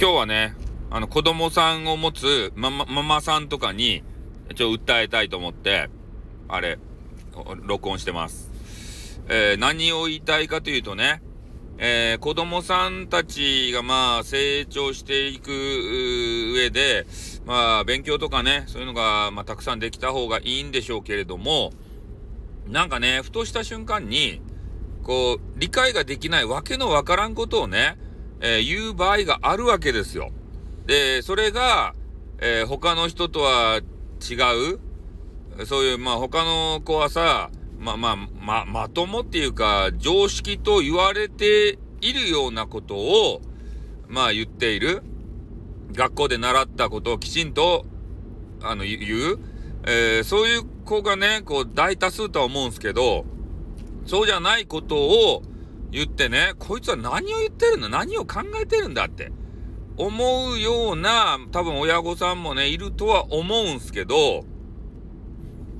今日はね、あの、子供さんを持つママ、ママさんとかに、ちょっと訴えたいと思って、あれ、録音してます。えー、何を言いたいかというとね、えー、子供さんたちがまあ成長していく上で、まあ勉強とかね、そういうのがまあたくさんできた方がいいんでしょうけれども、なんかね、ふとした瞬間に、こう、理解ができないわけのわからんことをね、えー、言う場合があるわけですよ。で、それが、えー、他の人とは違う？そういう、まあ他の子はさ、まあまあ、ま、まともっていうか、常識と言われているようなことを、まあ言っている。学校で習ったことをきちんと、あの、言う。えー、そういう子がね、こう大多数とは思うんですけど、そうじゃないことを言ってね、こいつは何を言ってるんだ何を考えてるんだって思うような多分親御さんもね、いるとは思うんすけど、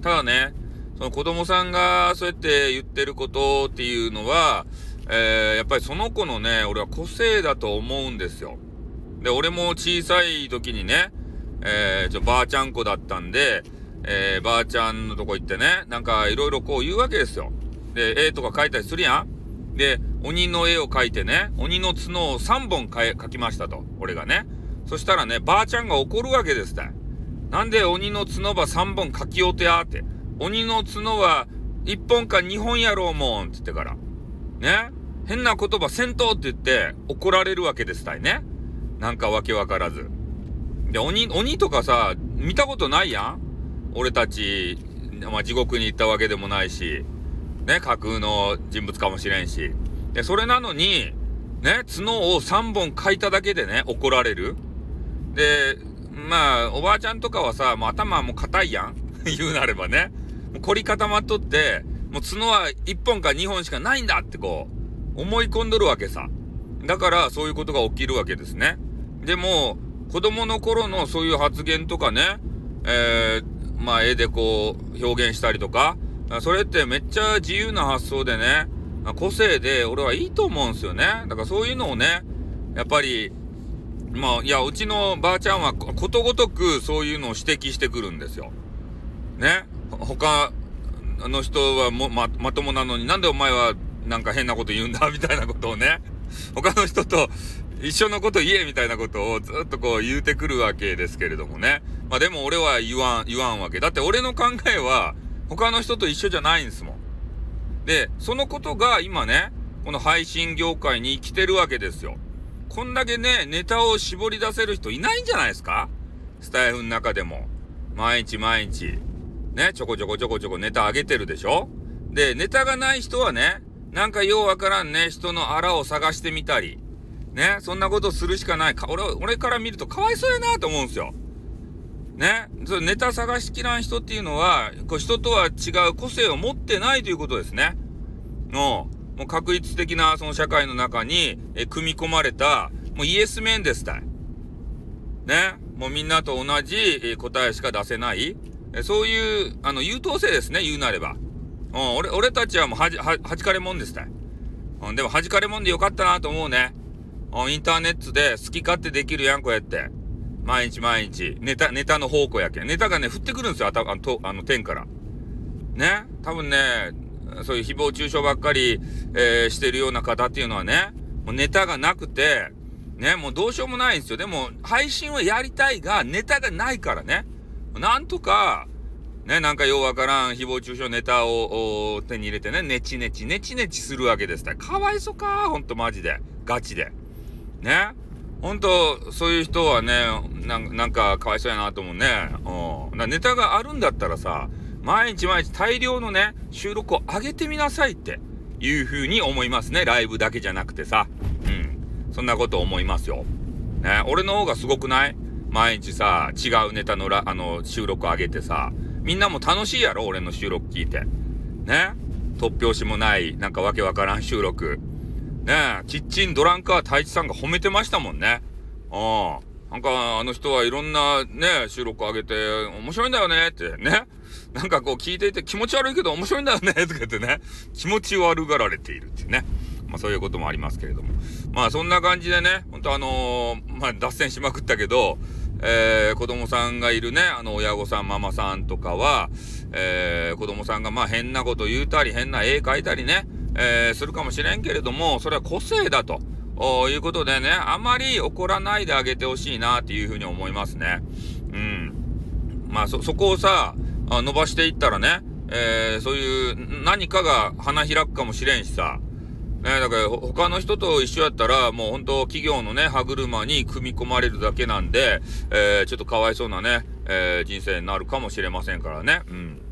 ただね、その子供さんがそうやって言ってることっていうのは、えー、やっぱりその子のね、俺は個性だと思うんですよ。で、俺も小さい時にね、えー、ちょ、ばあちゃん子だったんで、えー、ばあちゃんのとこ行ってね、なんかいろいろこう言うわけですよ。で、絵とか描いたりするやんで、鬼の絵を描いてね、鬼の角を3本描きましたと、俺がね。そしたらね、ばあちゃんが怒るわけですって。なんで鬼の角ば3本描きようてやって。鬼の角は1本か2本やろうもんって言ってから。ね変な言葉戦闘って言って怒られるわけですたいね。なんかわけわからず。で、鬼、鬼とかさ、見たことないやん俺たち、まあ、地獄に行ったわけでもないし。ね、架空の人物かもしれんし。で、それなのに、ね、角を3本書いただけでね、怒られる。で、まあ、おばあちゃんとかはさ、もう頭も硬いやん 言うなればね。もう凝り固まっとって、もう角は1本か2本しかないんだってこう、思い込んどるわけさ。だからそういうことが起きるわけですね。でも、子供の頃のそういう発言とかね、えー、まあ絵でこう表現したりとか、それってめっちゃ自由な発想でね、個性で俺はいいと思うんすよね。だからそういうのをね、やっぱり、まあ、いや、うちのばあちゃんはことごとくそういうのを指摘してくるんですよ。ね。他の人はも、ま、まともなのになんでお前はなんか変なこと言うんだみたいなことをね、他の人と一緒のこと言えみたいなことをずっとこう言うてくるわけですけれどもね。まあでも俺は言わん、言わんわけ。だって俺の考えは、他の人と一緒じゃないんですもん。で、そのことが今ね、この配信業界に来てるわけですよ。こんだけね、ネタを絞り出せる人いないんじゃないですか？スタイフの中でも。毎日毎日。ね、ちょこちょこちょこちょこネタ上げてるでしょ？で、ネタがない人はね、なんかようわからんね、人のあらを探してみたり。ね、そんなことするしかない。か俺、俺から見るとかわいそうやなと思うんですよ。ね、そネタ探しきらん人っていうのは、こう人とは違う個性を持ってないということですね。の、もう確率的なその社会の中に、え組み込まれた、もうイエスメンですたい。ね、もうみんなと同じ、答えしか出せない、えそういう、あの、優等生ですね、言うなれば。うん、俺、俺たちはもうはじ、は、はじかれもんですたい。うん、でもはじかれもんでよかったなと思うね。うん、インターネットで好き勝手できるやん、こうやって。毎日毎日、ネタ、ネタの宝庫やけん。ネタがね、降ってくるんですよ、あ、の、とあの天から。ね？多分ね、そういう誹謗中傷ばっかり、えー、してるような方っていうのはね、もうネタがなくて、ね、もうどうしようもないんですよ。でも、配信はやりたいが、ネタがないからね。なんとか、ね、なんかようわからん誹謗中傷ネタを手に入れてね、ネチネチ、ネチネチするわけです。かわいそかほんとマジで。ガチで。ね？本当そういう人はねなんかかわいそうやなと思うね。うん。ネタがあるんだったらさ、毎日毎日大量のね、収録を上げてみなさいっていう風に思いますね。ライブだけじゃなくてさ。うん。そんなこと思いますよ。ね、俺の方がすごくない？毎日さ、違うネタのらあの収録上げてさ、みんなも楽しいやろ？俺の収録聞いて。ね突拍子もない、なんかわけわからん収録。ねキッチンドランカー太一さんが褒めてましたもんね。ああ。なんか、あの人はいろんなね、収録上げて、面白いんだよねってね。なんかこう聞いていて気持ち悪いけど面白いんだよねとか言ってね。気持ち悪がられているっていうね。まあそういうこともありますけれども。まあそんな感じでね、ほんとあのー、まあ脱線しまくったけど、えー、子供さんがいるね、あの親御さん、ママさんとかは、えー、子供さんがまあ変なこと言うたり、変な絵描いたりね、えー、するかもしれんけれども、それは個性だと。いうことでね、あまり怒らないであげてほしいなっていうふうに思いますね。うん。まあそ、そこをさ、伸ばしていったらね、えー、そういう何かが花開くかもしれんしさ、ね、だから他の人と一緒やったら、もう本当企業のね、歯車に組み込まれるだけなんで、えー、ちょっとかわいそうなね、えー、人生になるかもしれませんからね。うん。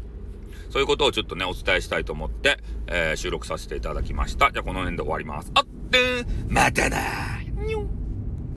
そういうことをちょっとね、お伝えしたいと思って、えー、収録させていただきました。じゃあこの辺で終わります。あってまたなにょん